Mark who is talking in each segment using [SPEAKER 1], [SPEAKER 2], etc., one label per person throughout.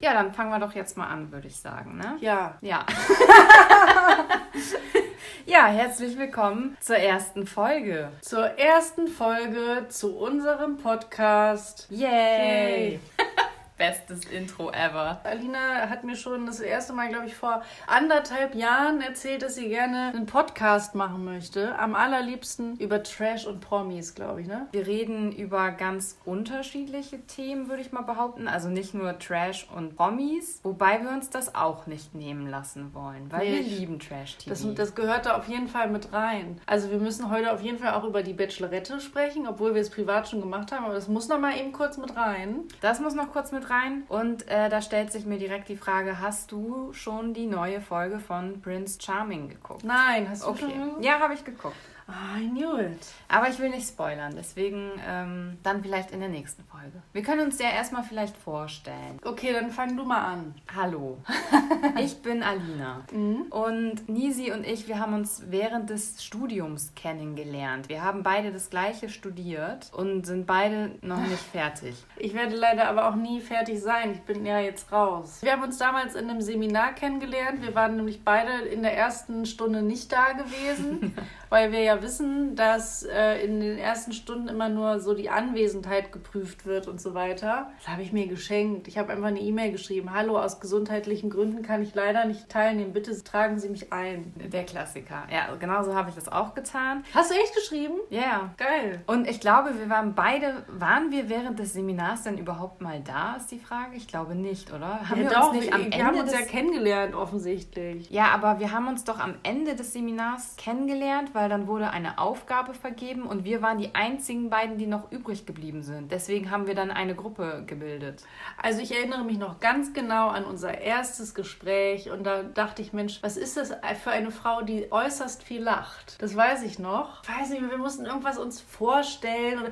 [SPEAKER 1] Ja, dann fangen wir doch jetzt mal an, würde ich sagen, ne?
[SPEAKER 2] Ja.
[SPEAKER 1] Ja. ja, herzlich willkommen zur ersten Folge.
[SPEAKER 2] Zur ersten Folge zu unserem Podcast.
[SPEAKER 1] Yay! Bestes Intro ever.
[SPEAKER 2] Alina hat mir schon das erste Mal, glaube ich, vor anderthalb Jahren erzählt, dass sie gerne einen Podcast machen möchte. Am allerliebsten über Trash und Promis, glaube ich, ne?
[SPEAKER 1] Wir reden über ganz unterschiedliche Themen, würde ich mal behaupten. Also nicht nur Trash und Promis, wobei wir uns das auch nicht nehmen lassen wollen, weil
[SPEAKER 2] Nee.
[SPEAKER 1] wir lieben Trash-TV.
[SPEAKER 2] Das, das gehört da auf jeden Fall mit rein. Also wir müssen heute auf jeden Fall auch über die Bachelorette sprechen, obwohl wir es privat schon gemacht haben, aber das muss noch mal eben kurz mit rein.
[SPEAKER 1] Das muss noch kurz mit rein. Und äh, da stellt sich mir direkt die Frage: Hast du schon die neue Folge von Prince Charming geguckt?
[SPEAKER 2] Nein, hast du
[SPEAKER 1] Okay.
[SPEAKER 2] schon?
[SPEAKER 1] Ja, habe ich geguckt.
[SPEAKER 2] I knew it.
[SPEAKER 1] Aber ich will nicht spoilern, deswegen ähm, dann vielleicht in der nächsten Folge. Wir können uns ja erstmal vielleicht vorstellen.
[SPEAKER 2] Okay, dann fang du mal an.
[SPEAKER 1] Hallo, ich bin Alina. Und Nisi und ich, wir haben uns während des Studiums kennengelernt. Wir haben beide das gleiche studiert und sind beide noch nicht fertig.
[SPEAKER 2] Ich werde leider aber auch nie fertig sein. Ich bin ja jetzt raus. Wir haben uns damals in einem Seminar kennengelernt. Wir waren nämlich beide in der ersten Stunde nicht da gewesen, weil wir ja wissen, dass äh, in den ersten Stunden immer nur so die Anwesenheit geprüft wird und so weiter. Das habe ich mir geschenkt. Ich habe einfach eine E-Mail geschrieben. Hallo, aus gesundheitlichen Gründen kann ich leider nicht teilnehmen. Bitte tragen Sie mich ein.
[SPEAKER 1] Der Klassiker. Ja, genauso habe ich das auch getan.
[SPEAKER 2] Hast du echt geschrieben?
[SPEAKER 1] Ja. Yeah.
[SPEAKER 2] Geil.
[SPEAKER 1] Und ich glaube, wir waren beide, waren wir während des Seminars denn überhaupt mal da, ist die Frage? Ich glaube nicht, oder? Haben
[SPEAKER 2] ja,
[SPEAKER 1] wir
[SPEAKER 2] doch,
[SPEAKER 1] uns nicht
[SPEAKER 2] wir,
[SPEAKER 1] am
[SPEAKER 2] wir
[SPEAKER 1] Ende
[SPEAKER 2] haben uns
[SPEAKER 1] des
[SPEAKER 2] ja kennengelernt, offensichtlich.
[SPEAKER 1] Ja, aber wir haben uns doch am Ende des Seminars kennengelernt, weil dann wurde eine Aufgabe vergeben und wir waren die einzigen beiden, die noch übrig geblieben sind. Deswegen haben wir dann eine Gruppe gebildet.
[SPEAKER 2] Also ich erinnere mich noch ganz genau an unser erstes Gespräch und da dachte ich, Mensch, was ist das für eine Frau, die äußerst viel lacht? Das weiß ich noch. Ich weiß nicht, wir mussten irgendwas uns vorstellen oder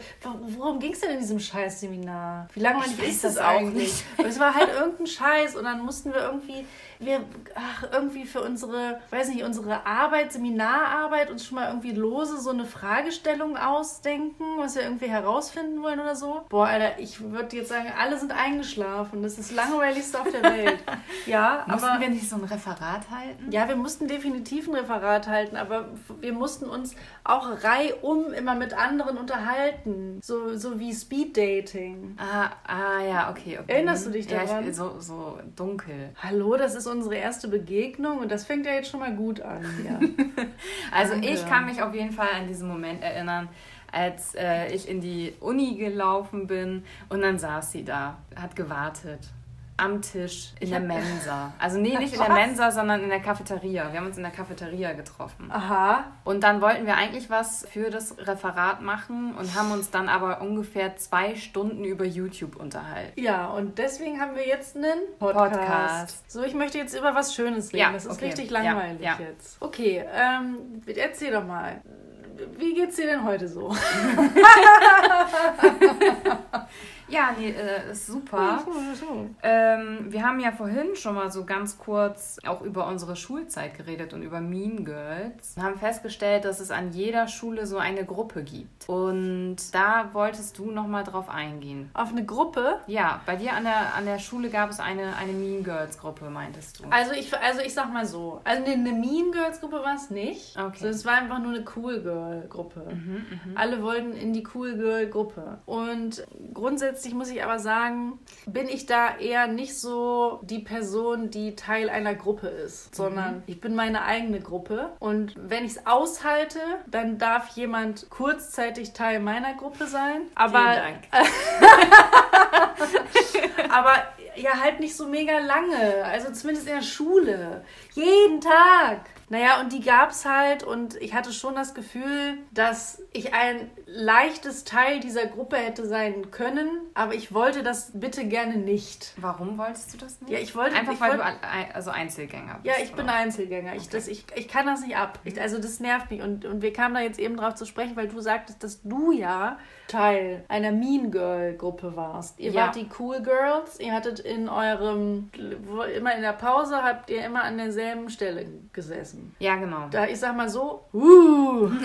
[SPEAKER 2] worum ging es denn in diesem Scheißseminar? Wie
[SPEAKER 1] Ich weiß
[SPEAKER 2] ist das
[SPEAKER 1] das auch
[SPEAKER 2] eigentlich?
[SPEAKER 1] nicht.
[SPEAKER 2] Es war halt irgendein Scheiß und dann mussten wir irgendwie wir ach, irgendwie für unsere, weiß nicht, unsere Arbeit, Seminararbeit uns schon mal irgendwie lose so eine Fragestellung ausdenken, was wir irgendwie herausfinden wollen oder so. Boah, Alter, ich würde jetzt sagen, alle sind eingeschlafen. Das ist das langweiligste auf der Welt. Ja,
[SPEAKER 1] Mussten
[SPEAKER 2] aber
[SPEAKER 1] wir nicht so ein Referat halten?
[SPEAKER 2] ja, wir mussten definitiv ein Referat halten, aber wir mussten uns auch reihum immer mit anderen unterhalten. So, so wie Speeddating.
[SPEAKER 1] Ah, ah ja, okay, okay.
[SPEAKER 2] Erinnerst du dich
[SPEAKER 1] Ja,
[SPEAKER 2] daran?
[SPEAKER 1] ich, so, so dunkel.
[SPEAKER 2] Hallo, das ist unsere erste Begegnung und das fängt ja jetzt schon mal gut an. Ja.
[SPEAKER 1] Also
[SPEAKER 2] Danke.
[SPEAKER 1] ich kann mich auf jeden Fall an diesen Moment erinnern, als äh, ich in die Uni gelaufen bin und dann saß sie da, hat gewartet. Am Tisch in der Mensa. Also nee, nicht in der? Mensa, sondern in der Cafeteria. Wir haben uns in der Cafeteria getroffen.
[SPEAKER 2] Aha.
[SPEAKER 1] Und dann wollten wir eigentlich was für das Referat machen und haben uns dann aber ungefähr zwei Stunden über YouTube unterhalten.
[SPEAKER 2] Ja, und deswegen haben wir jetzt einen Podcast.
[SPEAKER 1] Podcast.
[SPEAKER 2] So, ich möchte jetzt über was Schönes reden.
[SPEAKER 1] Ja,
[SPEAKER 2] das ist
[SPEAKER 1] okay.
[SPEAKER 2] richtig
[SPEAKER 1] Ja,
[SPEAKER 2] langweilig
[SPEAKER 1] ja.
[SPEAKER 2] jetzt. Okay, ähm, erzähl doch mal. Wie geht's dir denn heute so?
[SPEAKER 1] Ja, nee, äh, ist super. Ähm, wir haben ja vorhin schon mal so ganz kurz auch über unsere Schulzeit geredet und über Mean Girls. Wir haben festgestellt, dass es an jeder Schule so eine Gruppe gibt. Und da wolltest du noch mal drauf eingehen.
[SPEAKER 2] Auf eine Gruppe?
[SPEAKER 1] Ja, bei dir an der, an der Schule gab es eine, eine Mean Girls Gruppe, meintest du.
[SPEAKER 2] Also ich, also ich sag mal so, also eine, eine Mean Girls Gruppe war es nicht.
[SPEAKER 1] Okay.
[SPEAKER 2] So, es war einfach nur eine Cool Girl Gruppe. Alle wollten in die Cool Girl Gruppe. Und grundsätzlich muss ich aber sagen, bin ich da eher nicht so die Person, die Teil einer Gruppe ist, sondern ich bin meine eigene Gruppe. Und wenn ich es aushalte, dann darf jemand kurzzeitig Teil meiner Gruppe sein. Aber
[SPEAKER 1] Vielen Dank.
[SPEAKER 2] aber ja, halt nicht so mega lange. Also zumindest in der Schule. Jeden Tag. Naja, und die gab's halt und ich hatte schon das Gefühl, dass ich ein leichtes Teil dieser Gruppe hätte sein können, aber ich wollte das bitte gerne nicht.
[SPEAKER 1] Warum wolltest du das nicht?
[SPEAKER 2] Ja, ich wollte-
[SPEAKER 1] Einfach
[SPEAKER 2] ich
[SPEAKER 1] weil
[SPEAKER 2] wollte-
[SPEAKER 1] du also Einzelgänger bist.
[SPEAKER 2] Ja, ich bin
[SPEAKER 1] oder?
[SPEAKER 2] Einzelgänger. Ich, das, ich, ich kann das nicht ab. Ich, also das nervt mich. Und, und wir kamen da jetzt eben drauf zu sprechen, weil du sagtest, dass du ja Teil einer Mean Girl Gruppe warst. Ihr
[SPEAKER 1] Ja.
[SPEAKER 2] wart die Cool Girls. Ihr hattet in eurem, immer in der Pause, habt ihr immer an derselben Stelle gesessen.
[SPEAKER 1] Ja, genau.
[SPEAKER 2] Da, ich sag mal so, uh,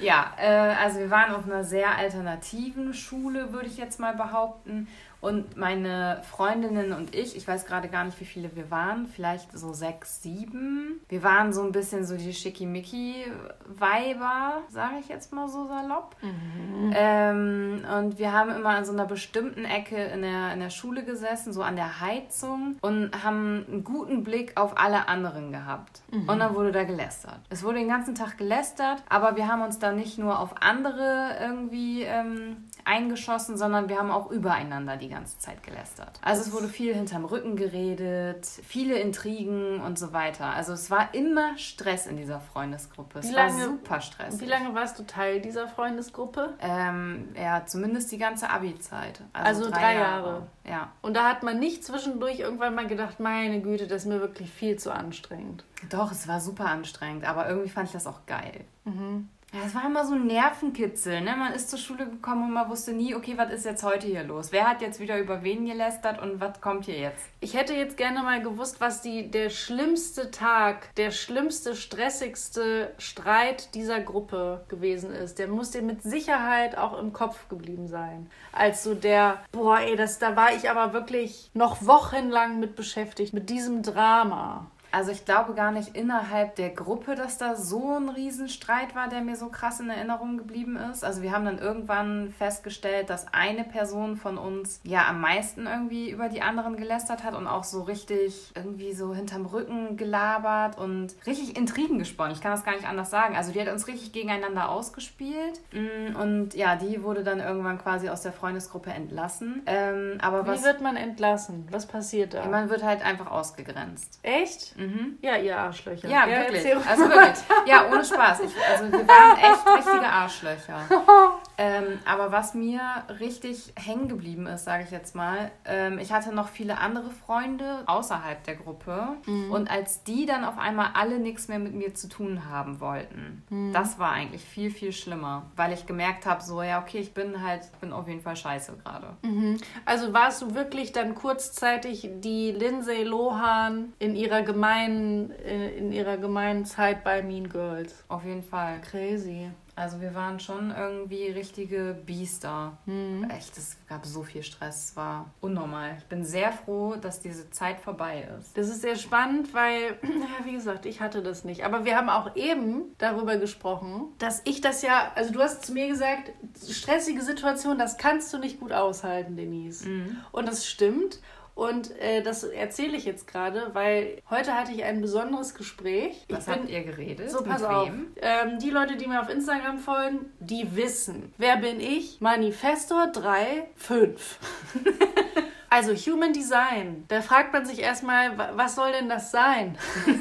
[SPEAKER 1] Ja, äh, also wir waren auf einer sehr alternativen Schule, würde ich jetzt mal behaupten. Und meine Freundinnen und ich, ich weiß gerade gar nicht, wie viele wir waren, vielleicht so sechs, sieben. Wir waren so ein bisschen so die Schickimicki-Weiber, sage ich jetzt mal so salopp. Mhm. Ähm, und wir haben immer an so einer bestimmten Ecke in der, in der Schule gesessen, so an der Heizung und haben einen guten Blick auf alle anderen gehabt. Mhm. Und dann wurde da gelästert. Es wurde den ganzen Tag gelästert, aber wir haben uns da nicht nur auf andere irgendwie ähm, eingeschossen, sondern wir haben auch übereinander die ganze Zeit gelästert. Also es wurde viel hinterm Rücken geredet, viele Intrigen und so weiter. Also es war immer Stress in dieser Freundesgruppe. Es lange, war super Stress.
[SPEAKER 2] Wie lange warst du Teil dieser Freundesgruppe?
[SPEAKER 1] Ähm, ja, zumindest die ganze Abi-Zeit.
[SPEAKER 2] Also, also, drei, drei Jahre. Jahre.
[SPEAKER 1] Ja.
[SPEAKER 2] Und da hat man nicht zwischendurch irgendwann mal gedacht, meine Güte, das ist mir wirklich viel zu anstrengend.
[SPEAKER 1] Doch, es war super anstrengend, aber irgendwie fand ich das auch geil. Mhm. Ja, es war immer so ein Nervenkitzel. Ne? Man ist zur Schule gekommen und man wusste nie, okay, was ist jetzt heute hier los? Wer hat jetzt wieder über wen gelästert und was kommt hier jetzt?
[SPEAKER 2] Ich hätte jetzt gerne mal gewusst, was die, der schlimmste Tag, der schlimmste, stressigste Streit dieser Gruppe gewesen ist. Der muss dir mit Sicherheit auch im Kopf geblieben sein. Als so der, boah, ey, das, da war ich aber wirklich noch wochenlang mit beschäftigt, mit diesem Drama.
[SPEAKER 1] Also ich glaube gar nicht innerhalb der Gruppe, dass da so ein Riesenstreit war, der mir so krass in Erinnerung geblieben ist. Also wir haben dann irgendwann festgestellt, dass eine Person von uns ja am meisten irgendwie über die anderen gelästert hat und auch so richtig irgendwie so hinterm Rücken gelabert und richtig Intrigen gesponnen. Ich kann das gar nicht anders sagen. Also die hat uns richtig gegeneinander ausgespielt mm, und ja, die wurde dann irgendwann quasi aus der Freundesgruppe entlassen. Ähm, aber
[SPEAKER 2] Wie
[SPEAKER 1] was,
[SPEAKER 2] wird man entlassen? Was passiert da?
[SPEAKER 1] Man wird halt einfach ausgegrenzt.
[SPEAKER 2] Echt? Mhm. Ja, ihr Arschlöcher.
[SPEAKER 1] Ja, ja wirklich. Also wirklich. Ja, ohne Spaß. Ich, also wir waren echt richtige Arschlöcher. ähm, aber was mir richtig hängen geblieben ist, sage ich jetzt mal, ähm, ich hatte noch viele andere Freunde außerhalb der Gruppe. Mhm. Und als die dann auf einmal alle nichts mehr mit mir zu tun haben wollten, mhm. das war eigentlich viel, viel schlimmer. Weil ich gemerkt habe, so, ja, okay, ich bin halt, bin auf jeden Fall scheiße gerade.
[SPEAKER 2] Mhm. Also warst du wirklich dann kurzzeitig die Lindsay Lohan in ihrer gemeinen, äh, in ihrer gemeinen Zeit bei Mean Girls.
[SPEAKER 1] Auf jeden Fall.
[SPEAKER 2] Crazy.
[SPEAKER 1] Also wir waren schon irgendwie richtige Biester. Mhm. Echt, es gab so viel Stress. Es war unnormal. Ich bin sehr froh, dass diese Zeit vorbei ist.
[SPEAKER 2] Das ist sehr spannend, weil, ja, wie gesagt, ich hatte das nicht. Aber wir haben auch eben darüber gesprochen, dass ich das ja, also du hast zu mir gesagt, stressige Situation, das kannst du nicht gut aushalten, Denise. Mhm. Und das stimmt. Und äh, das erzähle ich jetzt gerade, weil heute hatte ich ein besonderes Gespräch.
[SPEAKER 1] Was
[SPEAKER 2] ich
[SPEAKER 1] habt ihr geredet?
[SPEAKER 2] So, pass auf. Ähm, die Leute, die mir auf Instagram folgen, die wissen, wer bin ich? Manifestor 3, 5. also Human Design. Da fragt man sich erstmal, was soll denn das sein?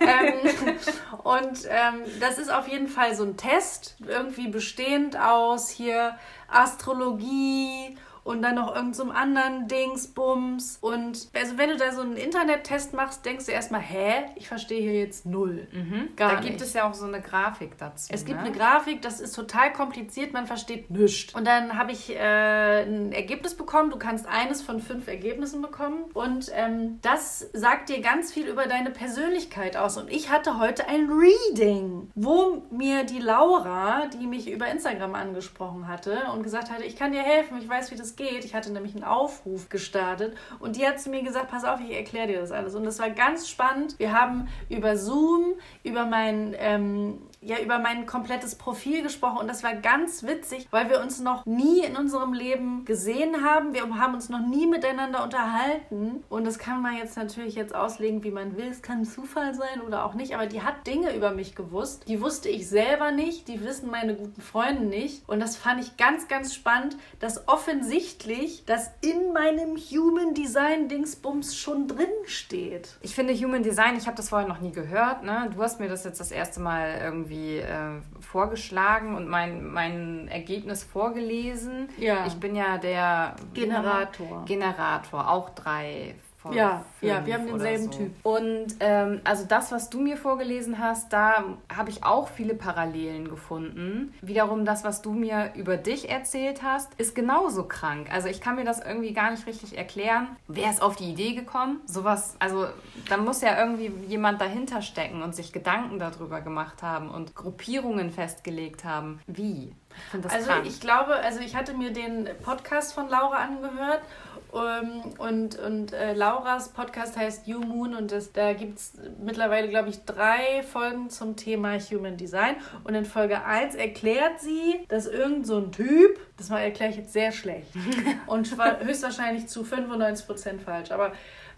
[SPEAKER 2] ähm, und ähm, das ist auf jeden Fall so ein Test, irgendwie bestehend aus hier Astrologie und dann noch irgendeinem so anderen Dingsbums. Und also wenn du da so einen Internettest machst, denkst du erstmal, hä, ich verstehe hier jetzt null.
[SPEAKER 1] Mhm. Gar da gibt es ja auch so eine Grafik dazu.
[SPEAKER 2] Es gibt ne? eine Grafik, das ist total kompliziert, man versteht nichts. Und dann habe ich äh, ein Ergebnis bekommen. Du kannst eines von fünf Ergebnissen bekommen. Und ähm, das sagt dir ganz viel über deine Persönlichkeit aus. Und ich hatte heute ein Reading, wo mir die Laura, die mich über Instagram angesprochen hatte und gesagt hatte, ich kann dir helfen, ich weiß, wie das geht. Ich hatte nämlich einen Aufruf gestartet und die hat zu mir gesagt, pass auf, ich erkläre dir das alles. Und das war ganz spannend. Wir haben über Zoom, über mein ähm, ja über mein komplettes Profil gesprochen und das war ganz witzig, weil wir uns noch nie in unserem Leben gesehen haben. Wir haben uns noch nie miteinander unterhalten und das kann man jetzt natürlich jetzt auslegen, wie man will. Es kann Zufall sein oder auch nicht, aber die hat Dinge über mich gewusst, die wusste ich selber nicht, die wissen meine guten Freunde nicht und das fand ich ganz, ganz spannend, dass offensichtlich das in meinem Human Design Dingsbums schon drin steht.
[SPEAKER 1] Ich finde Human Design, ich habe das vorher noch nie gehört, ne? Du hast mir das jetzt das erste Mal irgendwie irgendwie äh, vorgeschlagen und mein, mein Ergebnis vorgelesen. Ja. Ich bin ja der
[SPEAKER 2] Generator.
[SPEAKER 1] Generator, auch drei
[SPEAKER 2] von ja, ja, wir haben denselben so. Typ.
[SPEAKER 1] Und ähm, also das, was du mir vorgelesen hast, da habe ich auch viele Parallelen gefunden. Wiederum das, was du mir über dich erzählt hast, ist genauso krank. Also ich kann mir das irgendwie gar nicht richtig erklären. Wer ist auf die Idee gekommen? Sowas, also da muss ja irgendwie jemand dahinter stecken und sich Gedanken darüber gemacht haben und Gruppierungen festgelegt haben. Wie?
[SPEAKER 2] Ich also krank. ich glaube, also ich hatte mir den Podcast von Laura angehört um, und, und äh, Lauras Podcast heißt You Moon und das, da gibt es mittlerweile, glaube ich, drei Folgen zum Thema Human Design. Und in Folge 1 erklärt sie, dass irgend so ein Typ, das mal erkläre ich jetzt sehr schlecht und höchstwahrscheinlich zu 95% falsch, aber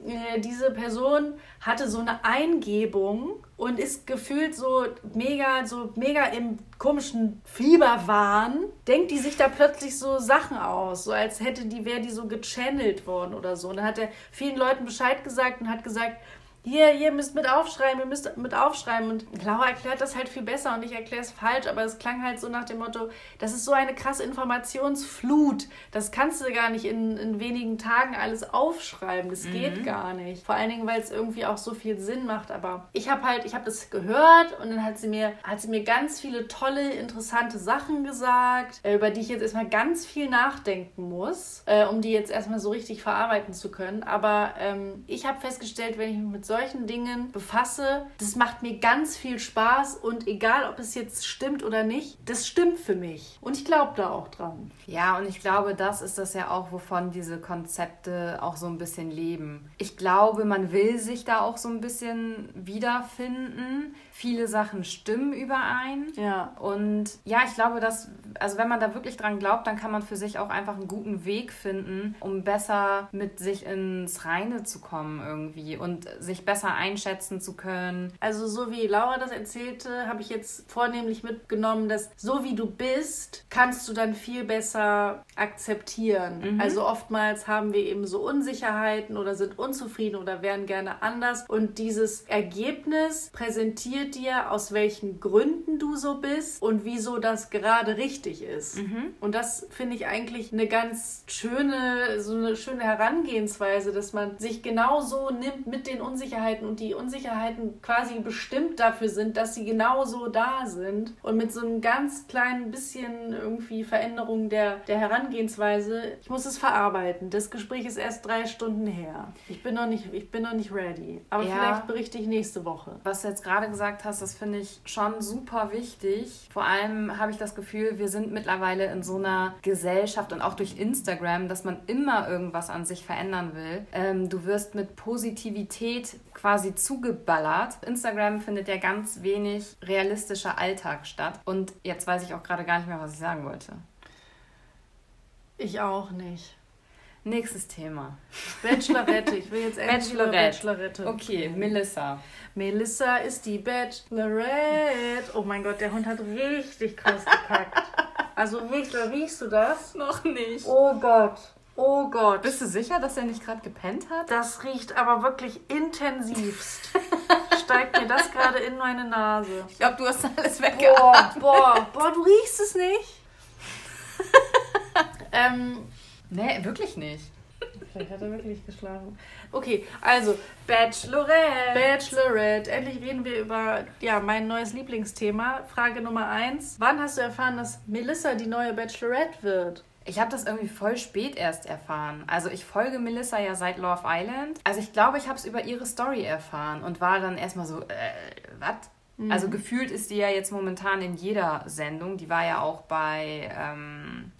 [SPEAKER 2] äh, diese Person hatte so eine Eingebung und ist gefühlt so mega, so mega im komischen Fieberwahn, denkt die sich da plötzlich so Sachen aus, so als hätte die, wäre die so gechannelt worden oder so. Und dann hat er vielen Leuten Bescheid gesagt und hat gesagt, hier, ihr müsst mit aufschreiben, ihr müsst mit aufschreiben. Und Laura erklärt das halt viel besser und ich erkläre es falsch, aber es klang halt so nach dem Motto, das ist so eine krasse Informationsflut. Das kannst du gar nicht in, in wenigen Tagen alles aufschreiben. Das mhm. geht gar nicht. Vor allen Dingen, weil es irgendwie auch so viel Sinn macht. Aber ich habe halt, ich habe das gehört und dann hat sie mir, hat sie mir ganz viele tolle, interessante Sachen gesagt, äh, über die ich jetzt erstmal ganz viel nachdenken muss, äh, um die jetzt erstmal so richtig verarbeiten zu können. Aber ähm, ich habe festgestellt, wenn ich mich mit solchen Dingen befasse, das macht mir ganz viel Spaß und egal, ob es jetzt stimmt oder nicht, das stimmt für mich. Und ich glaube da auch dran.
[SPEAKER 1] Ja, und ich glaube, das ist das ja auch, wovon diese Konzepte auch so ein bisschen leben. Ich glaube, man will sich da auch so ein bisschen wiederfinden viele Sachen stimmen überein. Ja. Und ja, ich glaube, dass, also wenn man da wirklich dran glaubt, dann kann man für sich auch einfach einen guten Weg finden, um besser mit sich ins Reine zu kommen irgendwie und sich besser einschätzen zu können.
[SPEAKER 2] Also so wie Laura das erzählte, habe ich jetzt vornehmlich mitgenommen, dass so wie du bist, kannst du dann viel besser akzeptieren. Mhm. Also oftmals haben wir eben so Unsicherheiten oder sind unzufrieden oder wären gerne anders und dieses Ergebnis präsentiert dir, aus welchen Gründen du so bist und wieso das gerade richtig ist. Mhm. Und das finde ich eigentlich eine ganz schöne, so eine schöne Herangehensweise, dass man sich genau so nimmt mit den Unsicherheiten und die Unsicherheiten quasi bestimmt dafür sind, dass sie genau so da sind und mit so einem ganz kleinen bisschen irgendwie Veränderung der, der Herangehensweise. Ich muss es verarbeiten. Das Gespräch ist erst drei Stunden her. Ich bin noch nicht, ich bin noch nicht ready. Aber ja. vielleicht berichte ich nächste Woche.
[SPEAKER 1] Was du jetzt gerade gesagt gesagt hast, das finde ich schon super wichtig. Vor allem habe ich das Gefühl, wir sind mittlerweile in so einer Gesellschaft und auch durch Instagram, dass man immer irgendwas an sich verändern will. Ähm, du wirst mit Positivität quasi zugeballert. Instagram findet ja ganz wenig realistischer Alltag statt. Und jetzt weiß ich auch gerade gar nicht mehr, was ich sagen wollte.
[SPEAKER 2] Ich auch nicht.
[SPEAKER 1] Nächstes Thema.
[SPEAKER 2] Bachelorette. Ich will jetzt endlich Bachelorette. Bachelorette.
[SPEAKER 1] Okay, Melissa.
[SPEAKER 2] Melissa ist die Bachelorette. Oh mein Gott, der Hund hat richtig krass gekackt. Also richtig, riechst du das?
[SPEAKER 1] Noch nicht.
[SPEAKER 2] Oh Gott. Oh Gott.
[SPEAKER 1] Bist du sicher, dass er nicht gerade gepennt hat?
[SPEAKER 2] Das riecht aber wirklich intensivst. Steigt mir das gerade in meine Nase.
[SPEAKER 1] Ich glaube, du hast alles weggeatmet.
[SPEAKER 2] Boah, boah, boah, du riechst es nicht.
[SPEAKER 1] ähm, Nee, wirklich nicht.
[SPEAKER 2] Vielleicht hat er wirklich geschlafen. Okay, also Bachelorette. Bachelorette. Endlich reden wir über ja, mein neues Lieblingsthema. Frage Nummer eins. Wann hast du erfahren, dass Melissa die neue Bachelorette wird?
[SPEAKER 1] Ich habe das irgendwie voll spät erst erfahren. Also ich folge Melissa ja seit Love Island. Also ich glaube, ich habe es über ihre Story erfahren und war dann erstmal so, äh, was? Mhm. Also gefühlt ist die ja jetzt momentan in jeder Sendung. Die war ja auch bei ähm,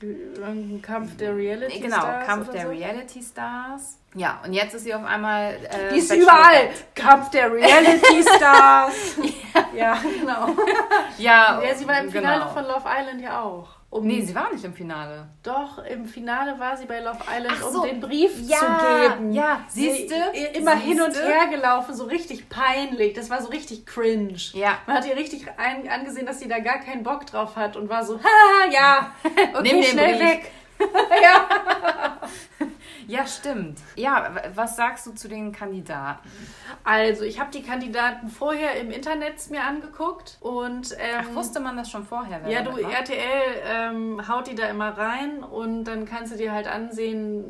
[SPEAKER 2] Kampf der Reality
[SPEAKER 1] genau, Stars. Genau, Kampf der so? Reality Stars. Ja, und jetzt ist sie auf einmal.
[SPEAKER 2] Äh, die ist überall! Kampf der Reality Stars! ja. ja, genau. ja, ja, sie war im Finale genau. von Love Island ja auch.
[SPEAKER 1] Um, nee, sie war nicht im Finale.
[SPEAKER 2] Doch, im Finale war sie bei Love Island, so, um den Brief ja, zu geben. Ja, siehst du? Immer siehste? hin und her gelaufen, so richtig peinlich. Das war so richtig cringe. Ja. Man hat ihr richtig ein, angesehen, dass sie da gar keinen Bock drauf hat und war so, ha, ja, okay, Nimm schnell Brief. weg.
[SPEAKER 1] ja. ja, stimmt. Ja, was sagst du zu den Kandidaten?
[SPEAKER 2] Also, ich habe die Kandidaten vorher im Internet mir angeguckt und. Ähm,
[SPEAKER 1] Ach, wusste man das schon vorher?
[SPEAKER 2] Ja, du, RTL ähm, haut die da immer rein und dann kannst du dir halt ansehen,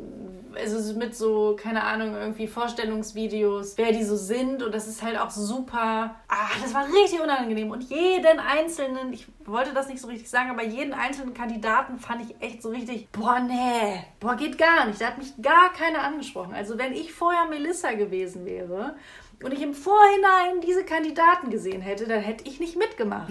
[SPEAKER 2] also mit so, keine Ahnung, irgendwie Vorstellungsvideos, wer die so sind. Und das ist halt auch super. Ah, das war richtig unangenehm. Und jeden einzelnen, ich wollte das nicht so richtig sagen, aber jeden einzelnen Kandidaten fand ich echt so richtig, boah, nee, boah, geht gar nicht. Da hat mich gar keiner angesprochen. Also wenn ich vorher Melissa gewesen wäre, und ich im Vorhinein diese Kandidaten gesehen hätte, dann hätte ich nicht mitgemacht.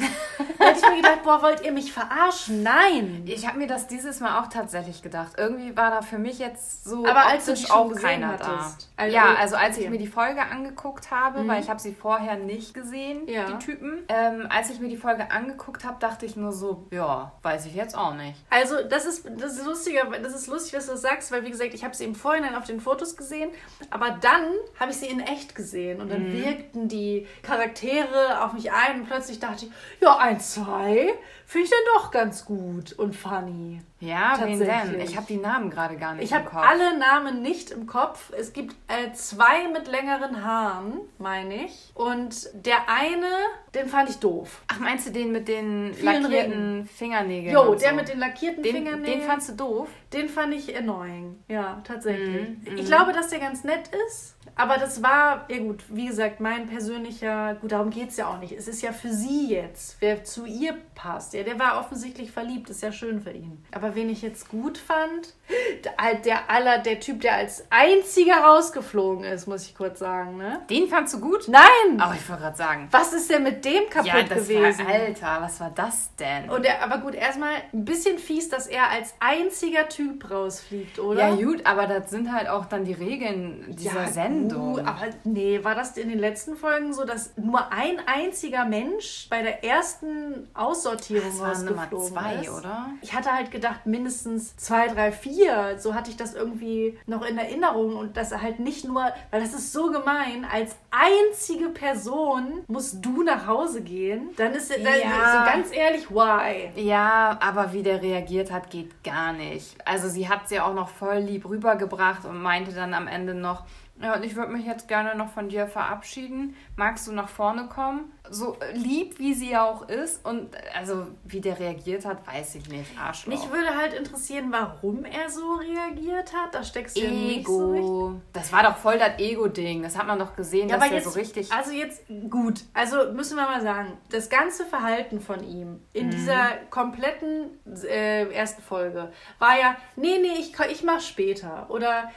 [SPEAKER 2] dann hätte ich mir gedacht, boah, wollt ihr mich verarschen? Nein.
[SPEAKER 1] Ich habe mir das dieses Mal auch tatsächlich gedacht. Irgendwie war da für mich jetzt so
[SPEAKER 2] Aber als du auch keiner
[SPEAKER 1] da. Also, ja, also als ich mir die Folge angeguckt habe, mhm. weil ich habe sie vorher nicht gesehen, ja. die Typen. Ähm, als ich mir die Folge angeguckt habe, dachte ich nur so, ja, weiß ich jetzt auch nicht.
[SPEAKER 2] Also das ist das ist lustiger, das ist lustig, was du sagst, weil wie gesagt, ich habe sie im Vorhinein auf den Fotos gesehen, aber dann habe ich sie in echt gesehen und dann mhm. wirkten die Charaktere auf mich ein und plötzlich dachte ich, ja, ein, zwei finde ich dann doch ganz gut und funny.
[SPEAKER 1] Ja, wen denn? Ich habe die Namen gerade gar nicht
[SPEAKER 2] ich im Kopf. Ich habe alle Namen nicht im Kopf. Es gibt äh, zwei mit längeren Haaren, meine ich. Und der eine, den fand ich doof.
[SPEAKER 1] Ach, meinst du den mit den Vielen lackierten Ringen. Fingernägeln?
[SPEAKER 2] Jo, der so? mit den lackierten
[SPEAKER 1] den,
[SPEAKER 2] Fingernägeln.
[SPEAKER 1] Den fandst du doof?
[SPEAKER 2] Den fand ich annoying. Ja, tatsächlich. Mm, mm. Ich glaube, dass der ganz nett ist. Aber das war, ja gut, wie gesagt, mein persönlicher, gut, darum geht es ja auch nicht. Es ist ja für sie jetzt, wer zu ihr passt. Ja, der war offensichtlich verliebt, ist ja schön für ihn. Aber wen ich jetzt gut fand, der, der aller, der Typ, der als einziger rausgeflogen ist, muss ich kurz sagen, ne?
[SPEAKER 1] Den fandst du gut?
[SPEAKER 2] Nein!
[SPEAKER 1] Aber ich wollte gerade sagen.
[SPEAKER 2] Was ist denn mit dem kaputt ja, das gewesen?
[SPEAKER 1] War, Alter, was war das denn?
[SPEAKER 2] Und der, aber gut, erstmal ein bisschen fies, dass er als einziger Typ rausfliegt, oder?
[SPEAKER 1] Ja, gut, aber das sind halt auch dann die Regeln dieser ja, Sendung.
[SPEAKER 2] Uh, aber nee, war das in den letzten Folgen so, dass nur ein einziger Mensch bei der ersten Aussortierung das waren Nummer zwei, ist? oder? Ich hatte halt gedacht, mindestens zwei, drei, vier. So hatte ich das irgendwie noch in Erinnerung und dass er halt nicht nur, weil das ist so gemein, als einzige Person musst du nach Hause gehen. Dann ist er, ja. so ganz ehrlich, why?
[SPEAKER 1] Ja, aber wie der reagiert hat, geht gar nicht. Also sie hat sie auch noch voll lieb rübergebracht und meinte dann am Ende noch, ja, und ich würde mich jetzt gerne noch von dir verabschieden. Magst du nach vorne kommen? So lieb, wie sie ja auch ist. Und also, wie der reagiert hat, weiß ich nicht. Arschloch.
[SPEAKER 2] Mich würde halt interessieren, warum er so reagiert hat. Da steckst du
[SPEAKER 1] Ego.
[SPEAKER 2] ja nicht so richtig.
[SPEAKER 1] Das war doch voll das Ego-Ding. Das hat man doch gesehen, ja, dass er jetzt, so richtig.
[SPEAKER 2] Also, jetzt gut. Also, müssen wir mal sagen, das ganze Verhalten von ihm in mhm. dieser kompletten äh, ersten Folge war ja: nee, nee, ich, ich mach später. Oder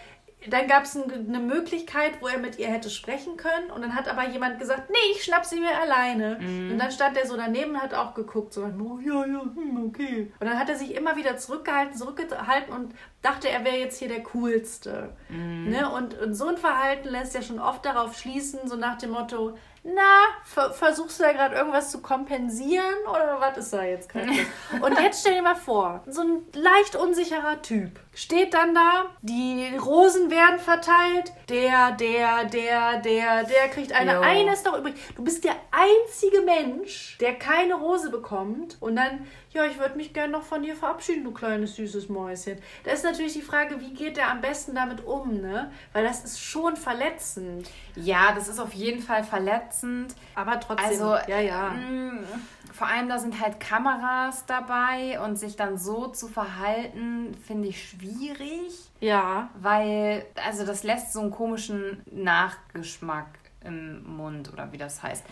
[SPEAKER 2] dann gab es eine Möglichkeit, wo er mit ihr hätte sprechen können. Und dann hat aber jemand gesagt, nee, ich schnapp sie mir alleine. Mhm. Und dann stand er so daneben und hat auch geguckt, so, oh, ja, ja, hm, okay. Und dann hat er sich immer wieder zurückgehalten, zurückgehalten und dachte, er wäre jetzt hier der Coolste. Mhm. Ne? Und, und so ein Verhalten lässt ja schon oft darauf schließen, so nach dem Motto, na, versuchst du da gerade irgendwas zu kompensieren oder was ist da jetzt gerade? Und jetzt stell dir mal vor, so ein leicht unsicherer Typ steht dann da, die Rosen werden verteilt, der, der, der, der, der kriegt eine, jo. eine ist noch übrig. Du bist der einzige Mensch, der keine Rose bekommt und dann ja, ich würde mich gerne noch von dir verabschieden, du kleines süßes Mäuschen. Da ist natürlich die Frage, wie geht der am besten damit um, ne? Weil das ist schon verletzend.
[SPEAKER 1] Ja, das ist auf jeden Fall verletzend.
[SPEAKER 2] Aber trotzdem,
[SPEAKER 1] also, ja, ja. Mh, mm, vor allem, da sind halt Kameras dabei und sich dann so zu verhalten, finde ich schwierig.
[SPEAKER 2] Ja.
[SPEAKER 1] Weil, also das lässt so einen komischen Nachgeschmack im Mund oder wie das heißt.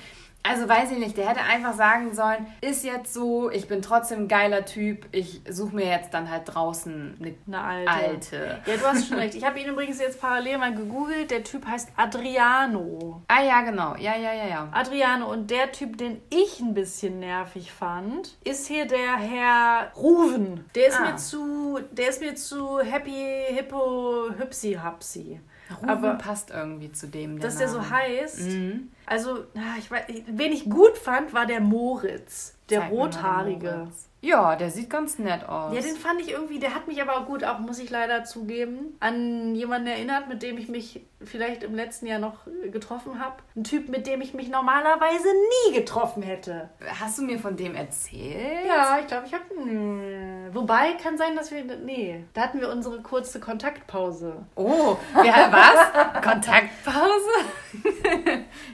[SPEAKER 1] Also weiß ich nicht, der hätte einfach sagen sollen, ist jetzt so, ich bin trotzdem ein geiler Typ, ich suche mir jetzt dann halt draußen eine, eine alte. alte.
[SPEAKER 2] Ja, du hast schon recht. Ich habe ihn übrigens jetzt parallel mal gegoogelt. Der Typ heißt Adriano.
[SPEAKER 1] Ah ja, genau. Ja, ja, ja, ja.
[SPEAKER 2] Adriano. Und der Typ, den ich ein bisschen nervig fand, ist hier der Herr Ruven. Der ist ah. mir zu, der ist mir zu happy, hippo, hüpsi, hapsi.
[SPEAKER 1] Ruben aber passt irgendwie zu dem.
[SPEAKER 2] Der dass Name. der so heißt. Mhm. Also, ich weiß, wen ich gut fand, war der Moritz, der Zeig rothaarige.
[SPEAKER 1] Ja, der sieht ganz nett aus.
[SPEAKER 2] Ja, den fand ich irgendwie, der hat mich aber auch gut, auch muss ich leider zugeben, an jemanden erinnert, mit dem ich mich vielleicht im letzten Jahr noch getroffen habe. Ein Typ, mit dem ich mich normalerweise nie getroffen hätte.
[SPEAKER 1] Hast du mir von dem erzählt?
[SPEAKER 2] Ja, ich glaube, ich habe. Hm, wobei kann sein, dass wir. Nee, da hatten wir unsere kurze Kontaktpause.
[SPEAKER 1] Oh, wir, was? Kontaktpause?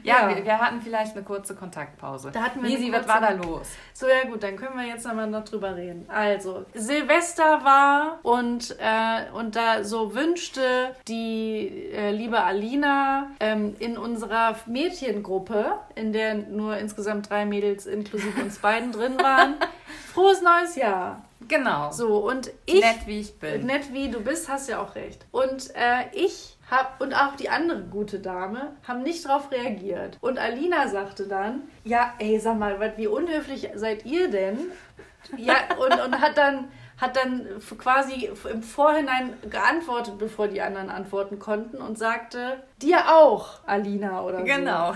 [SPEAKER 1] Ja, ja. Wir, wir, hatten vielleicht eine kurze Kontaktpause.
[SPEAKER 2] Da hatten wir Easy, was war da los? So, ja, gut, dann können wir jetzt einmal noch drüber reden. Also, Silvester war und, äh, und da so wünschte die äh, liebe Alina ähm, in unserer Mädchengruppe, in der nur insgesamt drei Mädels inklusive uns beiden drin waren, Frohes neues Jahr.
[SPEAKER 1] Genau.
[SPEAKER 2] So, und ich.
[SPEAKER 1] Nett wie ich bin.
[SPEAKER 2] Nett wie du bist, hast ja auch recht. Und äh, ich hab, und auch die andere gute Dame haben nicht darauf reagiert. Und Alina sagte dann: Ja, ey, sag mal, wie unhöflich seid ihr denn? Ja, und, und hat dann hat dann quasi im Vorhinein geantwortet, bevor die anderen antworten konnten und sagte, dir auch, Alina oder so.
[SPEAKER 1] Genau.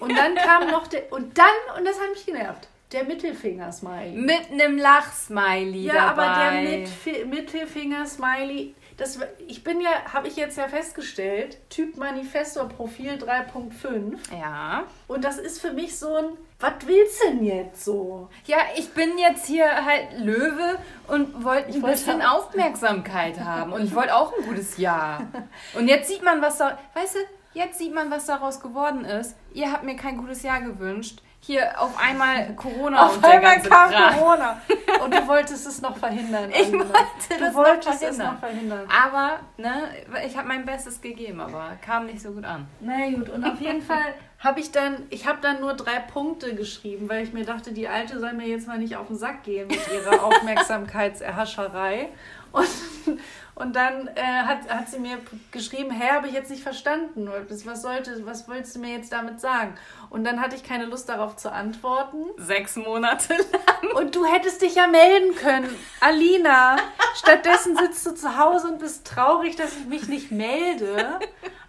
[SPEAKER 2] Und dann kam noch der, und dann, und das hat mich genervt, der Mittelfinger-Smiley.
[SPEAKER 1] Mit einem Lach-Smiley
[SPEAKER 2] Ja, dabei. aber der Mitf Mittelfinger-Smiley, das, ich bin ja, habe ich jetzt ja festgestellt, Typ Manifestor Profil 3.5.
[SPEAKER 1] Ja.
[SPEAKER 2] Und das ist für mich so ein, was willst du denn jetzt so?
[SPEAKER 1] Ja, ich bin jetzt hier halt Löwe und wollte ein bisschen haben. Aufmerksamkeit haben. Und ich wollte auch ein gutes Jahr. Und jetzt sieht man, was da, weißt du, jetzt sieht man, was daraus geworden ist. Ihr habt mir kein gutes Jahr gewünscht hier auf einmal Corona
[SPEAKER 2] auf und der einmal kam Kram. Corona. Und du wolltest es noch verhindern.
[SPEAKER 1] Ich wollte du das wolltest noch es noch verhindern. Aber, ne, ich habe mein Bestes gegeben, aber kam nicht so gut an.
[SPEAKER 2] Na gut, und auf jeden Fall habe ich dann, ich habe dann nur drei Punkte geschrieben, weil ich mir dachte, die Alte soll mir jetzt mal nicht auf den Sack gehen mit ihrer Aufmerksamkeitserhascherei. Und, und dann äh, hat, hat sie mir geschrieben, hä, habe ich jetzt nicht verstanden. Was, sollte, was wolltest du mir jetzt damit sagen? Und dann hatte ich keine Lust darauf zu antworten.
[SPEAKER 1] Sechs Monate lang.
[SPEAKER 2] Und du hättest dich ja melden können, Alina. Stattdessen sitzt du zu Hause und bist traurig, dass ich mich nicht melde,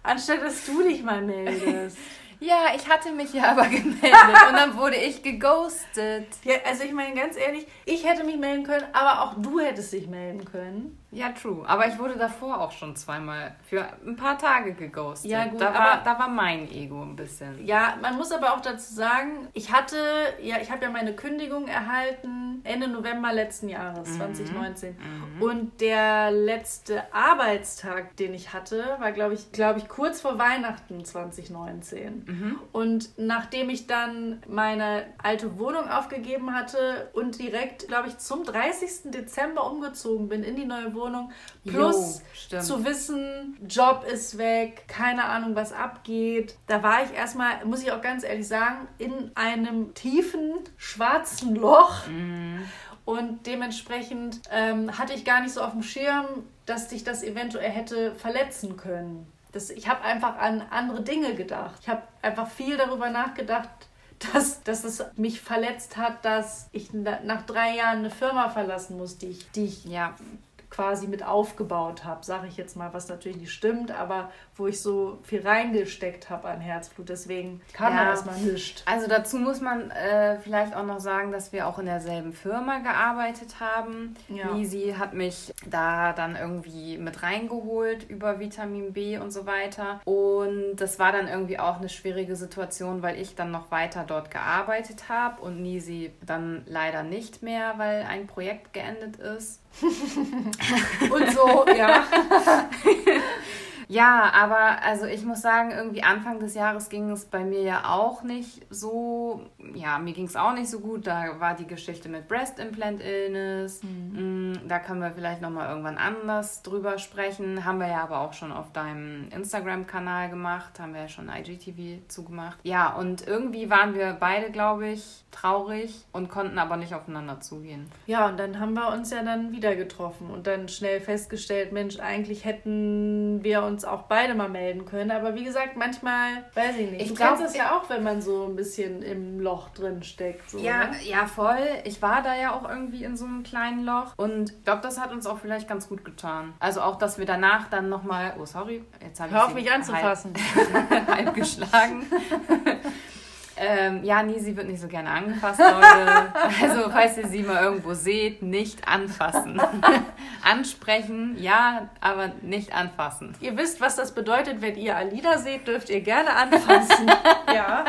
[SPEAKER 2] anstatt dass du dich mal meldest.
[SPEAKER 1] Ja, ich hatte mich ja aber gemeldet und dann wurde ich geghostet.
[SPEAKER 2] Ja, also ich meine ganz ehrlich, ich hätte mich melden können, aber auch du hättest dich melden können.
[SPEAKER 1] Ja, true. Aber ich wurde davor auch schon zweimal für ein paar Tage geghostet. Ja, gut. Da war, da war mein Ego ein bisschen.
[SPEAKER 2] Ja, man muss aber auch dazu sagen, ich hatte, ja, ich habe ja meine Kündigung erhalten Ende November letzten Jahres, mhm. 2019. Mhm. Und der letzte Arbeitstag, den ich hatte, war, glaube ich, glaube ich, kurz vor Weihnachten 2019. Mhm. Und nachdem ich dann meine alte Wohnung aufgegeben hatte und direkt, glaube ich, zum 30. Dezember umgezogen bin in die neue Wohnung. Plus jo, zu wissen, Job ist weg, keine Ahnung, was abgeht. Da war ich erstmal, muss ich auch ganz ehrlich sagen, in einem tiefen schwarzen Loch. Mhm. Und dementsprechend ähm, hatte ich gar nicht so auf dem Schirm, dass sich das eventuell hätte verletzen können. Das, ich habe einfach an andere Dinge gedacht. Ich habe einfach viel darüber nachgedacht, dass, dass es mich verletzt hat, dass ich nach drei Jahren eine Firma verlassen muss, die ich, die ich ja quasi mit aufgebaut habe, sage ich jetzt mal, was natürlich nicht stimmt, aber wo ich so viel reingesteckt habe an Herzblut. Deswegen kam ja. da erstmal nichts.
[SPEAKER 1] Also dazu muss man äh, vielleicht auch noch sagen, dass wir auch in derselben Firma gearbeitet haben. Ja. Lisi hat mich da dann irgendwie mit reingeholt über Vitamin B und so weiter. Und das war dann irgendwie auch eine schwierige Situation, weil ich dann noch weiter dort gearbeitet habe und Nisi dann leider nicht mehr, weil ein Projekt geendet ist.
[SPEAKER 2] Und so, ja.
[SPEAKER 1] Ja, aber also ich muss sagen, irgendwie Anfang des Jahres ging es bei mir ja auch nicht so, ja, mir ging es auch nicht so gut. Da war die Geschichte mit Breast Implant Illness. Mhm. Mm, da können wir vielleicht nochmal irgendwann anders drüber sprechen. Haben wir ja aber auch schon auf deinem Instagram-Kanal gemacht, haben wir ja schon IGTV zugemacht. Ja, und irgendwie waren wir beide, glaube ich, traurig und konnten aber nicht aufeinander zugehen.
[SPEAKER 2] Ja, und dann haben wir uns ja dann wieder getroffen und dann schnell festgestellt, Mensch, eigentlich hätten wir uns uns auch beide mal melden können. Aber wie gesagt, manchmal, weiß ich nicht. Ich du glaub, kennst das ja auch, wenn man so ein bisschen im Loch drin steckt. So,
[SPEAKER 1] ja,
[SPEAKER 2] ne?
[SPEAKER 1] ja, voll. Ich war da ja auch irgendwie in so einem kleinen Loch. Und ich glaube, das hat uns auch vielleicht ganz gut getan. Also auch, dass wir danach dann nochmal, oh sorry,
[SPEAKER 2] jetzt habe ich Hör auf mich anzufassen.
[SPEAKER 1] Halb, halb geschlagen. Ähm, ja, nee, sie wird nicht so gerne angefasst, Leute. Also, falls ihr sie mal irgendwo seht, nicht anfassen. Ansprechen, ja, aber nicht anfassen.
[SPEAKER 2] Ihr wisst, was das bedeutet, wenn ihr Alida seht, dürft ihr gerne anfassen. ja.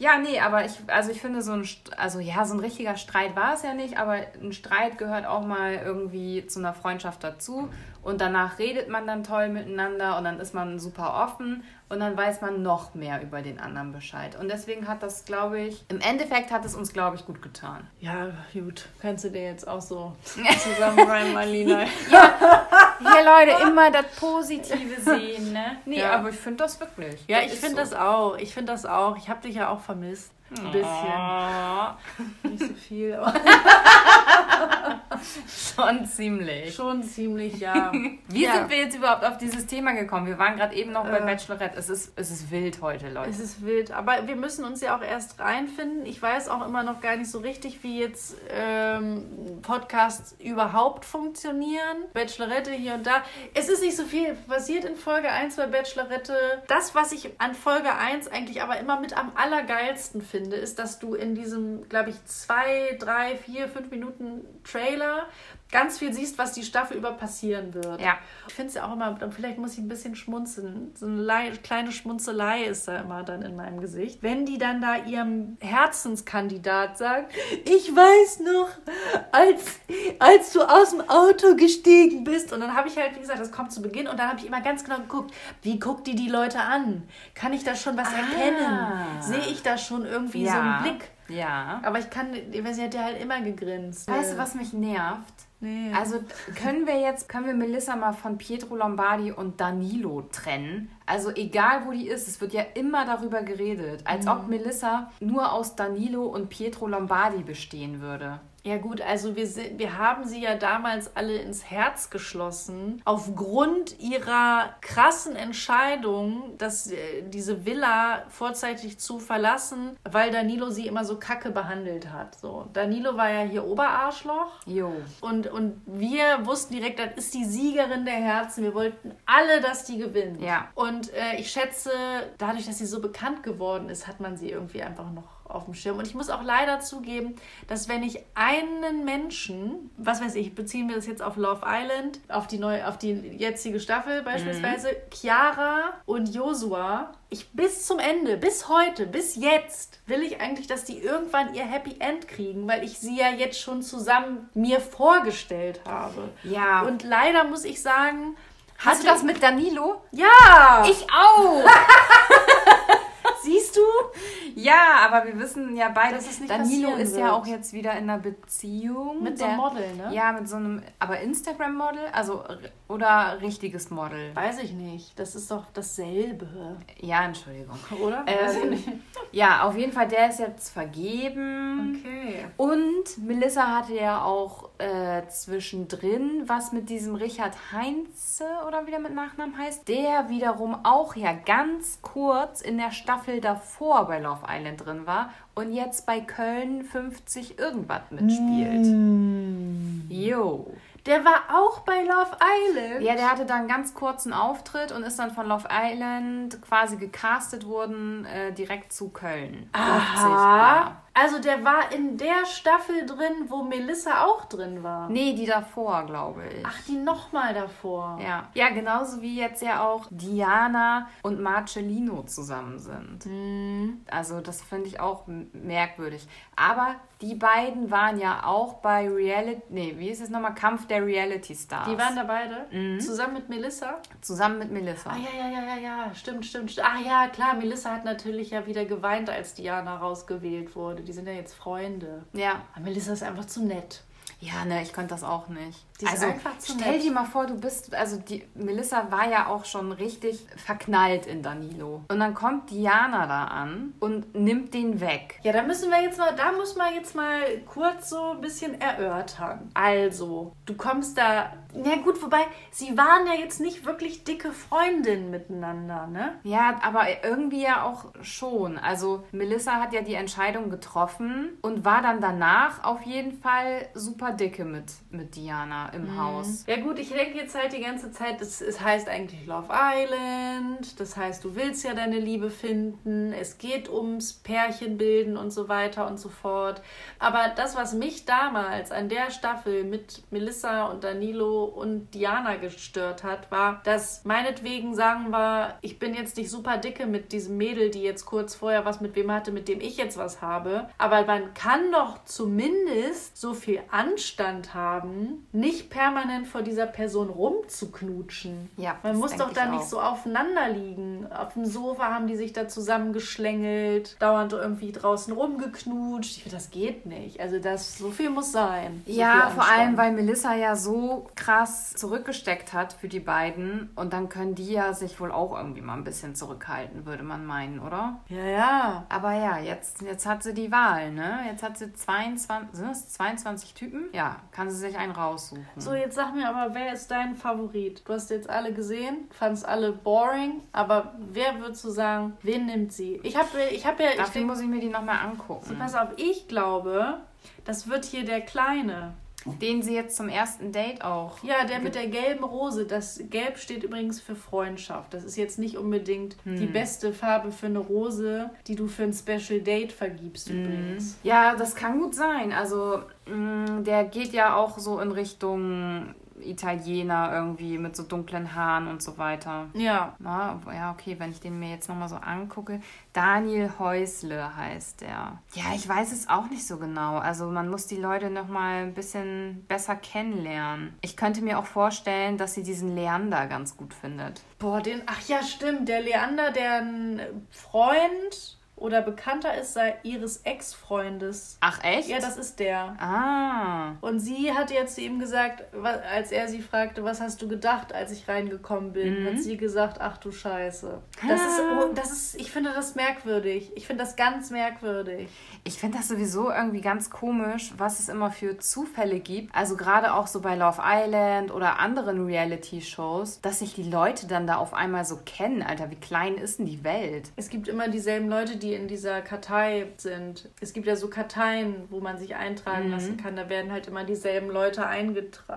[SPEAKER 1] Ja, nee, aber ich, also ich finde so ein, also ja, so ein richtiger Streit war es ja nicht, aber ein Streit gehört auch mal irgendwie zu einer Freundschaft dazu und danach redet man dann toll miteinander und dann ist man super offen und dann weiß man noch mehr über den anderen Bescheid. Und deswegen hat das, glaube ich, im Endeffekt hat es uns, glaube ich, gut getan.
[SPEAKER 2] Ja, gut. Kannst du dir jetzt auch so zusammenreimen, Marlina?
[SPEAKER 1] ja. Hier, Leute, immer das Positive sehen, ne? Nee, ja. aber ich finde das wirklich.
[SPEAKER 2] Ja, ich finde so. das auch. Ich finde das auch. Ich habe dich ja auch vermisst. Ein bisschen. Oh. Nicht so viel, aber.
[SPEAKER 1] Schon ziemlich.
[SPEAKER 2] Schon ziemlich, ja.
[SPEAKER 1] Wie ja. sind wir jetzt überhaupt auf dieses Thema gekommen? Wir waren gerade eben noch bei äh, Bachelorette. Es ist, es ist wild heute, Leute.
[SPEAKER 2] Es ist wild, aber wir müssen uns ja auch erst reinfinden. Ich weiß auch immer noch gar nicht so richtig, wie jetzt ähm, Podcasts überhaupt funktionieren. Bachelorette hier und da. Es ist nicht so viel passiert in Folge 1 bei Bachelorette. Das, was ich an Folge 1 eigentlich aber immer mit am allergeilsten finde, ist, dass du in diesem, glaube ich, zwei, drei, vier, fünf Minuten Trailer ganz viel siehst, was die Staffel über passieren wird.
[SPEAKER 1] Ja.
[SPEAKER 2] Ich finde es ja auch immer, vielleicht muss ich ein bisschen schmunzeln. So eine kleine Schmunzelei ist da immer dann in meinem Gesicht. Wenn die dann da ihrem Herzenskandidat sagt, ich weiß noch, als, als du aus dem Auto gestiegen bist. Und dann habe ich halt, wie gesagt, das kommt zu Beginn und dann habe ich immer ganz genau geguckt, wie guckt die die Leute an? Kann ich da schon was ah. erkennen? Sehe ich da schon irgendwie ja. so einen Blick?
[SPEAKER 1] Ja.
[SPEAKER 2] Aber ich kann, sie hat ja halt immer gegrinst.
[SPEAKER 1] Weißt du, was mich nervt?
[SPEAKER 2] Nee.
[SPEAKER 1] Also können wir jetzt, können wir Melissa mal von Pietro Lombardi und Danilo trennen? Also egal wo die ist, es wird ja immer darüber geredet, als mhm. ob Melissa nur aus Danilo und Pietro Lombardi bestehen würde.
[SPEAKER 2] Ja gut, also wir, wir haben sie ja damals alle ins Herz geschlossen, aufgrund ihrer krassen Entscheidung, dass äh, diese Villa vorzeitig zu verlassen, weil Danilo sie immer so kacke behandelt hat. So, Danilo war ja hier Oberarschloch.
[SPEAKER 1] Jo.
[SPEAKER 2] Und, und wir wussten direkt, das ist die Siegerin der Herzen. Wir wollten alle, dass die gewinnt.
[SPEAKER 1] Ja.
[SPEAKER 2] Und äh, ich schätze, dadurch, dass sie so bekannt geworden ist, hat man sie irgendwie einfach noch auf dem Schirm. Und ich muss auch leider zugeben, dass wenn ich einen Menschen, was weiß ich, beziehen wir das jetzt auf Love Island, auf die neue, auf die jetzige Staffel beispielsweise, mhm. Chiara und Josua, ich bis zum Ende, bis heute, bis jetzt, will ich eigentlich, dass die irgendwann ihr Happy End kriegen, weil ich sie ja jetzt schon zusammen mir vorgestellt habe.
[SPEAKER 1] Ja.
[SPEAKER 2] Und leider muss ich sagen,
[SPEAKER 1] Hast du das mit Danilo?
[SPEAKER 2] Ja!
[SPEAKER 1] Ich auch!
[SPEAKER 2] Du?
[SPEAKER 1] Ja, aber wir wissen ja beide,
[SPEAKER 2] dass es nicht
[SPEAKER 1] Danilo ist
[SPEAKER 2] wird.
[SPEAKER 1] ja auch jetzt wieder in einer Beziehung.
[SPEAKER 2] Mit so einem Model, ne?
[SPEAKER 1] Ja, mit so einem, aber Instagram-Model, also oder richtiges Model?
[SPEAKER 2] Weiß ich nicht. Das ist doch dasselbe.
[SPEAKER 1] Ja, Entschuldigung.
[SPEAKER 2] Oder?
[SPEAKER 1] Ähm, ja, auf jeden Fall, der ist jetzt vergeben.
[SPEAKER 2] Okay.
[SPEAKER 1] Und Melissa hatte ja auch äh, zwischendrin was mit diesem Richard Heinze oder wie der mit Nachnamen heißt, der wiederum auch ja ganz kurz in der Staffel davor bei Love Island drin war und jetzt bei Köln 50 irgendwas mitspielt.
[SPEAKER 2] Mm.
[SPEAKER 1] Jo.
[SPEAKER 2] Der war auch bei Love Island.
[SPEAKER 1] Ja, der hatte da einen ganz kurzen Auftritt und ist dann von Love Island quasi gecastet worden äh, direkt zu Köln.
[SPEAKER 2] 50, ja. Also der war in der Staffel drin, wo Melissa auch drin war.
[SPEAKER 1] Nee, die davor, glaube ich.
[SPEAKER 2] Ach, die nochmal davor.
[SPEAKER 1] Ja. Ja, genauso wie jetzt ja auch Diana und Marcellino zusammen sind.
[SPEAKER 2] Mhm.
[SPEAKER 1] Also das finde ich auch merkwürdig. Aber die beiden waren ja auch bei Reality, nee, wie ist es nochmal? Kampf der Reality Stars.
[SPEAKER 2] Die waren da beide?
[SPEAKER 1] Mhm.
[SPEAKER 2] Zusammen mit Melissa?
[SPEAKER 1] Zusammen mit Melissa.
[SPEAKER 2] Ah, ja, ja, ja, ja, ja, stimmt, stimmt. stimmt. Ah, ja, klar, Melissa hat natürlich ja wieder geweint, als Diana rausgewählt wurde. Die sind ja jetzt Freunde.
[SPEAKER 1] Ja.
[SPEAKER 2] Aber Melissa ist einfach zu nett.
[SPEAKER 1] Ja, ne, ich konnte das auch nicht.
[SPEAKER 2] Die ist also, einfach zu
[SPEAKER 1] stell
[SPEAKER 2] nett.
[SPEAKER 1] dir mal vor, du bist, also die Melissa war ja auch schon richtig verknallt in Danilo. Und dann kommt Diana da an und nimmt den weg.
[SPEAKER 2] Ja, da müssen wir jetzt mal, da muss man jetzt mal kurz so ein bisschen erörtern. Also, du kommst da, ja gut, wobei, sie waren ja jetzt nicht wirklich dicke Freundinnen miteinander, ne?
[SPEAKER 1] Ja, aber irgendwie ja auch schon. Also, Melissa hat ja die Entscheidung getroffen und war dann danach auf jeden Fall super dicke mit, mit Diana im mhm. Haus.
[SPEAKER 2] Ja gut, ich denke jetzt halt die ganze Zeit, es, es heißt eigentlich Love Island, das heißt, du willst ja deine Liebe finden, es geht ums Pärchenbilden und so weiter und so fort. Aber das, was mich damals an der Staffel mit Melissa und Danilo und Diana gestört hat, war, dass meinetwegen sagen wir, ich bin jetzt nicht super dicke mit diesem Mädel, die jetzt kurz vorher was mit wem hatte, mit dem ich jetzt was habe, aber man kann doch zumindest so viel an Anstand haben, nicht permanent vor dieser Person rumzuknutschen. Ja, Man muss doch da nicht so aufeinander liegen. Auf dem Sofa haben die sich da zusammengeschlängelt, dauernd irgendwie draußen rumgeknutscht. Ich finde, das geht nicht. Also das, so viel muss sein.
[SPEAKER 1] So ja, vor allem, weil Melissa ja so krass zurückgesteckt hat für die beiden und dann können die ja sich wohl auch irgendwie mal ein bisschen zurückhalten, würde man meinen, oder?
[SPEAKER 2] Ja, ja.
[SPEAKER 1] Aber ja, jetzt, jetzt hat sie die Wahl, ne? Jetzt hat sie 22, sind das 22 Typen? Ja, kann sie sich einen raussuchen.
[SPEAKER 2] So, jetzt sag mir aber, wer ist dein Favorit? Du hast jetzt alle gesehen, fandest alle boring, aber wer würdest du sagen, wen nimmt sie? Ich habe ich hab ja...
[SPEAKER 1] Dafür ich muss ich mir die nochmal angucken.
[SPEAKER 2] So, pass auf, ich glaube, das wird hier der Kleine.
[SPEAKER 1] Den sie jetzt zum ersten Date auch.
[SPEAKER 2] Ja, der mit der gelben Rose. Das Gelb steht übrigens für Freundschaft. Das ist jetzt nicht unbedingt hm. die beste Farbe für eine Rose, die du für ein Special Date vergibst hm. übrigens.
[SPEAKER 1] Ja, das kann gut sein. Also, mm, der geht ja auch so in Richtung Italiener irgendwie mit so dunklen Haaren und so weiter. Ja. Na, ja, okay, wenn ich den mir jetzt nochmal so angucke. Daniel Häusle heißt der. Ja, ich weiß es auch nicht so genau. Also man muss die Leute nochmal ein bisschen besser kennenlernen. Ich könnte mir auch vorstellen, dass sie diesen Leander ganz gut findet.
[SPEAKER 2] Boah, den, ach ja, stimmt, der Leander, der ein Freund oder bekannter ist sei ihres Ex-Freundes.
[SPEAKER 1] Ach echt?
[SPEAKER 2] Ja, das ist der. Ah. Und sie hat jetzt zu ihm gesagt, als er sie fragte, was hast du gedacht, als ich reingekommen bin, mhm. hat sie gesagt, ach du Scheiße. Das ist, oh, das ist, ich finde das merkwürdig. Ich finde das ganz merkwürdig.
[SPEAKER 1] Ich finde das sowieso irgendwie ganz komisch, was es immer für Zufälle gibt. Also gerade auch so bei Love Island oder anderen Reality-Shows, dass sich die Leute dann da auf einmal so kennen. Alter, wie klein ist denn die Welt?
[SPEAKER 2] Es gibt immer dieselben Leute, die in dieser Kartei sind. Es gibt ja so Karteien, wo man sich eintragen mhm. lassen kann. Da werden halt immer dieselben Leute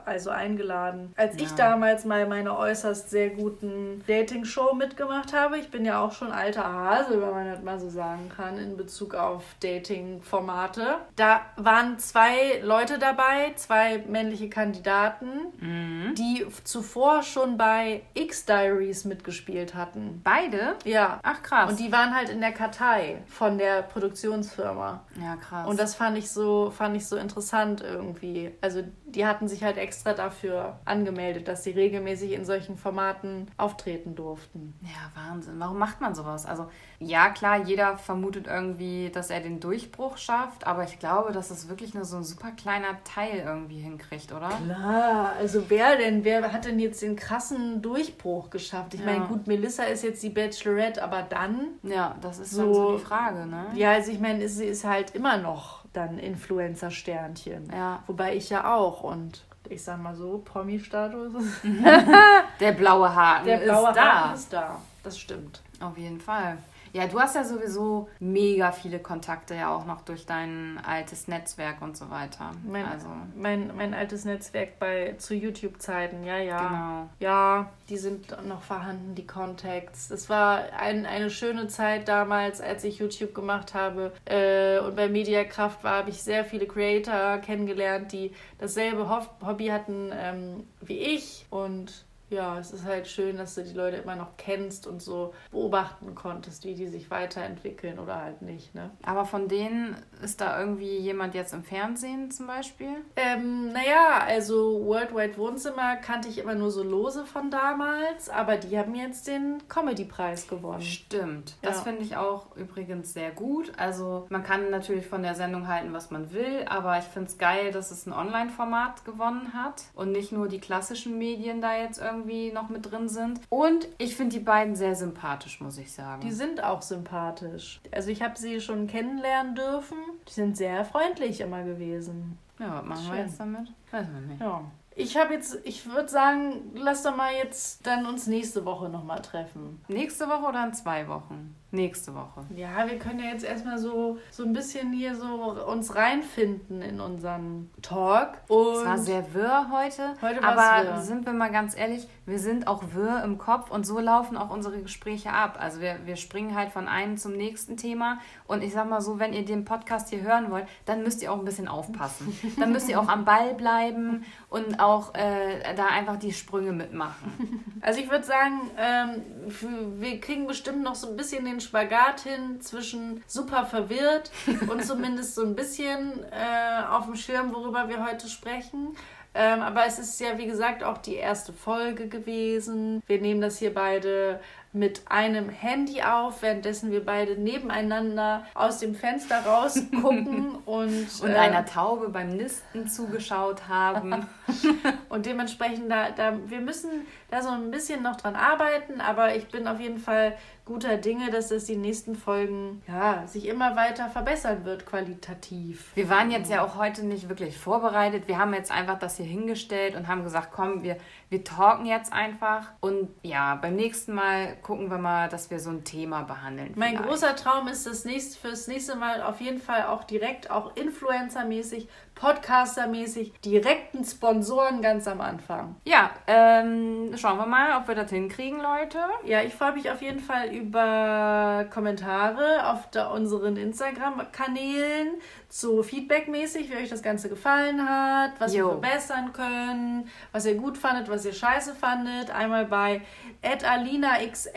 [SPEAKER 2] also eingeladen. Als ja. ich damals mal meine äußerst sehr guten Dating-Show mitgemacht habe, ich bin ja auch schon alter Hase, wenn man das mal so sagen kann, in Bezug auf Dating Dating-Formate. Da waren zwei Leute dabei, zwei männliche Kandidaten, mhm. die zuvor schon bei X-Diaries mitgespielt hatten.
[SPEAKER 1] Beide?
[SPEAKER 2] Ja.
[SPEAKER 1] Ach krass.
[SPEAKER 2] Und die waren halt in der Kartei von der Produktionsfirma.
[SPEAKER 1] Ja, krass.
[SPEAKER 2] Und das fand ich so, fand ich so interessant irgendwie. Also die hatten sich halt extra dafür angemeldet, dass sie regelmäßig in solchen Formaten auftreten durften.
[SPEAKER 1] Ja, Wahnsinn. Warum macht man sowas? Also ja, klar, jeder vermutet irgendwie, dass er den Durchbruch schafft, aber ich glaube, dass es wirklich nur so ein super kleiner Teil irgendwie hinkriegt, oder?
[SPEAKER 2] Klar, also wer denn, wer hat denn jetzt den krassen Durchbruch geschafft? Ich ja. meine, gut, Melissa ist jetzt die Bachelorette, aber dann.
[SPEAKER 1] Ja, das ist so, so die Frage, ne?
[SPEAKER 2] Ja, also ich meine, sie ist halt immer noch dann Influencer-Sternchen. Ja. Wobei ich ja auch und ich sag mal so, Promi-Status.
[SPEAKER 1] Der blaue Haken
[SPEAKER 2] Der blaue ist Haken da. ist da. Das stimmt.
[SPEAKER 1] Auf jeden Fall. Ja, du hast ja sowieso mega viele Kontakte ja auch noch durch dein altes Netzwerk und so weiter.
[SPEAKER 2] Mein,
[SPEAKER 1] also.
[SPEAKER 2] mein, mein altes Netzwerk bei zu YouTube-Zeiten, ja, ja. Genau. Ja, die sind noch vorhanden, die Contacts. Es war ein, eine schöne Zeit damals, als ich YouTube gemacht habe. Äh, und bei Mediakraft war, habe ich sehr viele Creator kennengelernt, die dasselbe Hobby hatten ähm, wie ich. Und ja, es ist halt schön, dass du die Leute immer noch kennst und so beobachten konntest, wie die sich weiterentwickeln oder halt nicht. Ne?
[SPEAKER 1] Aber von denen ist da irgendwie jemand jetzt im Fernsehen zum Beispiel?
[SPEAKER 2] Ähm, naja, also Worldwide Wohnzimmer kannte ich immer nur so lose von damals, aber die haben jetzt den Comedy-Preis gewonnen.
[SPEAKER 1] Stimmt. Das ja. finde ich auch übrigens sehr gut. Also man kann natürlich von der Sendung halten, was man will, aber ich finde es geil, dass es ein Online-Format gewonnen hat und nicht nur die klassischen Medien da jetzt irgendwie irgendwie noch mit drin sind. Und ich finde die beiden sehr sympathisch, muss ich sagen.
[SPEAKER 2] Die sind auch sympathisch. Also ich habe sie schon kennenlernen dürfen. Die sind sehr freundlich immer gewesen.
[SPEAKER 1] Ja, was machen wir jetzt damit? Weiß man nicht.
[SPEAKER 2] Ja. Ich habe jetzt, ich würde sagen, lass doch mal jetzt dann uns nächste Woche nochmal treffen.
[SPEAKER 1] Nächste Woche oder in zwei Wochen? Nächste Woche.
[SPEAKER 2] Ja, wir können ja jetzt erstmal so, so ein bisschen hier so uns reinfinden in unseren Talk.
[SPEAKER 1] Und es war sehr wirr heute. Heute war Aber wirr. sind wir mal ganz ehrlich, wir sind auch wirr im Kopf und so laufen auch unsere Gespräche ab. Also wir, wir springen halt von einem zum nächsten Thema. Und ich sag mal so, wenn ihr den Podcast hier hören wollt, dann müsst ihr auch ein bisschen aufpassen. dann müsst ihr auch am Ball bleiben und auch äh, da einfach die Sprünge mitmachen.
[SPEAKER 2] Also ich würde sagen, ähm, wir kriegen bestimmt noch so ein bisschen den Spagat hin zwischen super verwirrt und zumindest so ein bisschen äh, auf dem Schirm, worüber wir heute sprechen. Ähm, aber es ist ja, wie gesagt, auch die erste Folge gewesen. Wir nehmen das hier beide mit einem Handy auf, währenddessen wir beide nebeneinander aus dem Fenster rausgucken und,
[SPEAKER 1] und äh, einer Taube beim Nisten zugeschaut haben.
[SPEAKER 2] und dementsprechend, da, da, wir müssen da so ein bisschen noch dran arbeiten, aber ich bin auf jeden Fall guter Dinge, dass es die nächsten Folgen ja, sich immer weiter verbessern wird, qualitativ.
[SPEAKER 1] Wir waren jetzt ja auch heute nicht wirklich vorbereitet. Wir haben jetzt einfach das hier hingestellt und haben gesagt, komm, wir, wir talken jetzt einfach. Und ja, beim nächsten Mal gucken wir mal, dass wir so ein Thema behandeln.
[SPEAKER 2] Mein vielleicht. großer Traum ist das nächste, fürs nächste Mal auf jeden Fall auch direkt, auch Influencer-mäßig, Podcaster-mäßig, direkten Sponsoren ganz am Anfang.
[SPEAKER 1] Ja, ähm, schauen wir mal, ob wir das hinkriegen, Leute.
[SPEAKER 2] Ja, ich freue mich auf jeden Fall über Kommentare auf der, unseren Instagram-Kanälen, so feedbackmäßig, wie euch das Ganze gefallen hat, was jo. wir verbessern können, was ihr gut fandet, was ihr scheiße fandet. Einmal bei alinaxen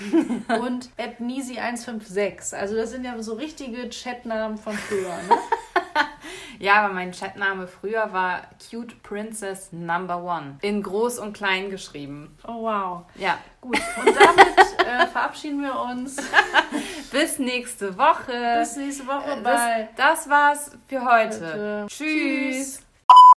[SPEAKER 2] und nisi156. Also das sind ja so richtige Chatnamen von früher, ne?
[SPEAKER 1] ja, aber mein Chatname früher war Cute Princess Number One. In groß und klein geschrieben.
[SPEAKER 2] Oh wow.
[SPEAKER 1] Ja.
[SPEAKER 2] Gut. Und damit äh, verabschieden wir uns.
[SPEAKER 1] Bis nächste Woche.
[SPEAKER 2] Bis nächste Woche. Bye.
[SPEAKER 1] Das, das war's für heute. heute. Tschüss. Tschüss.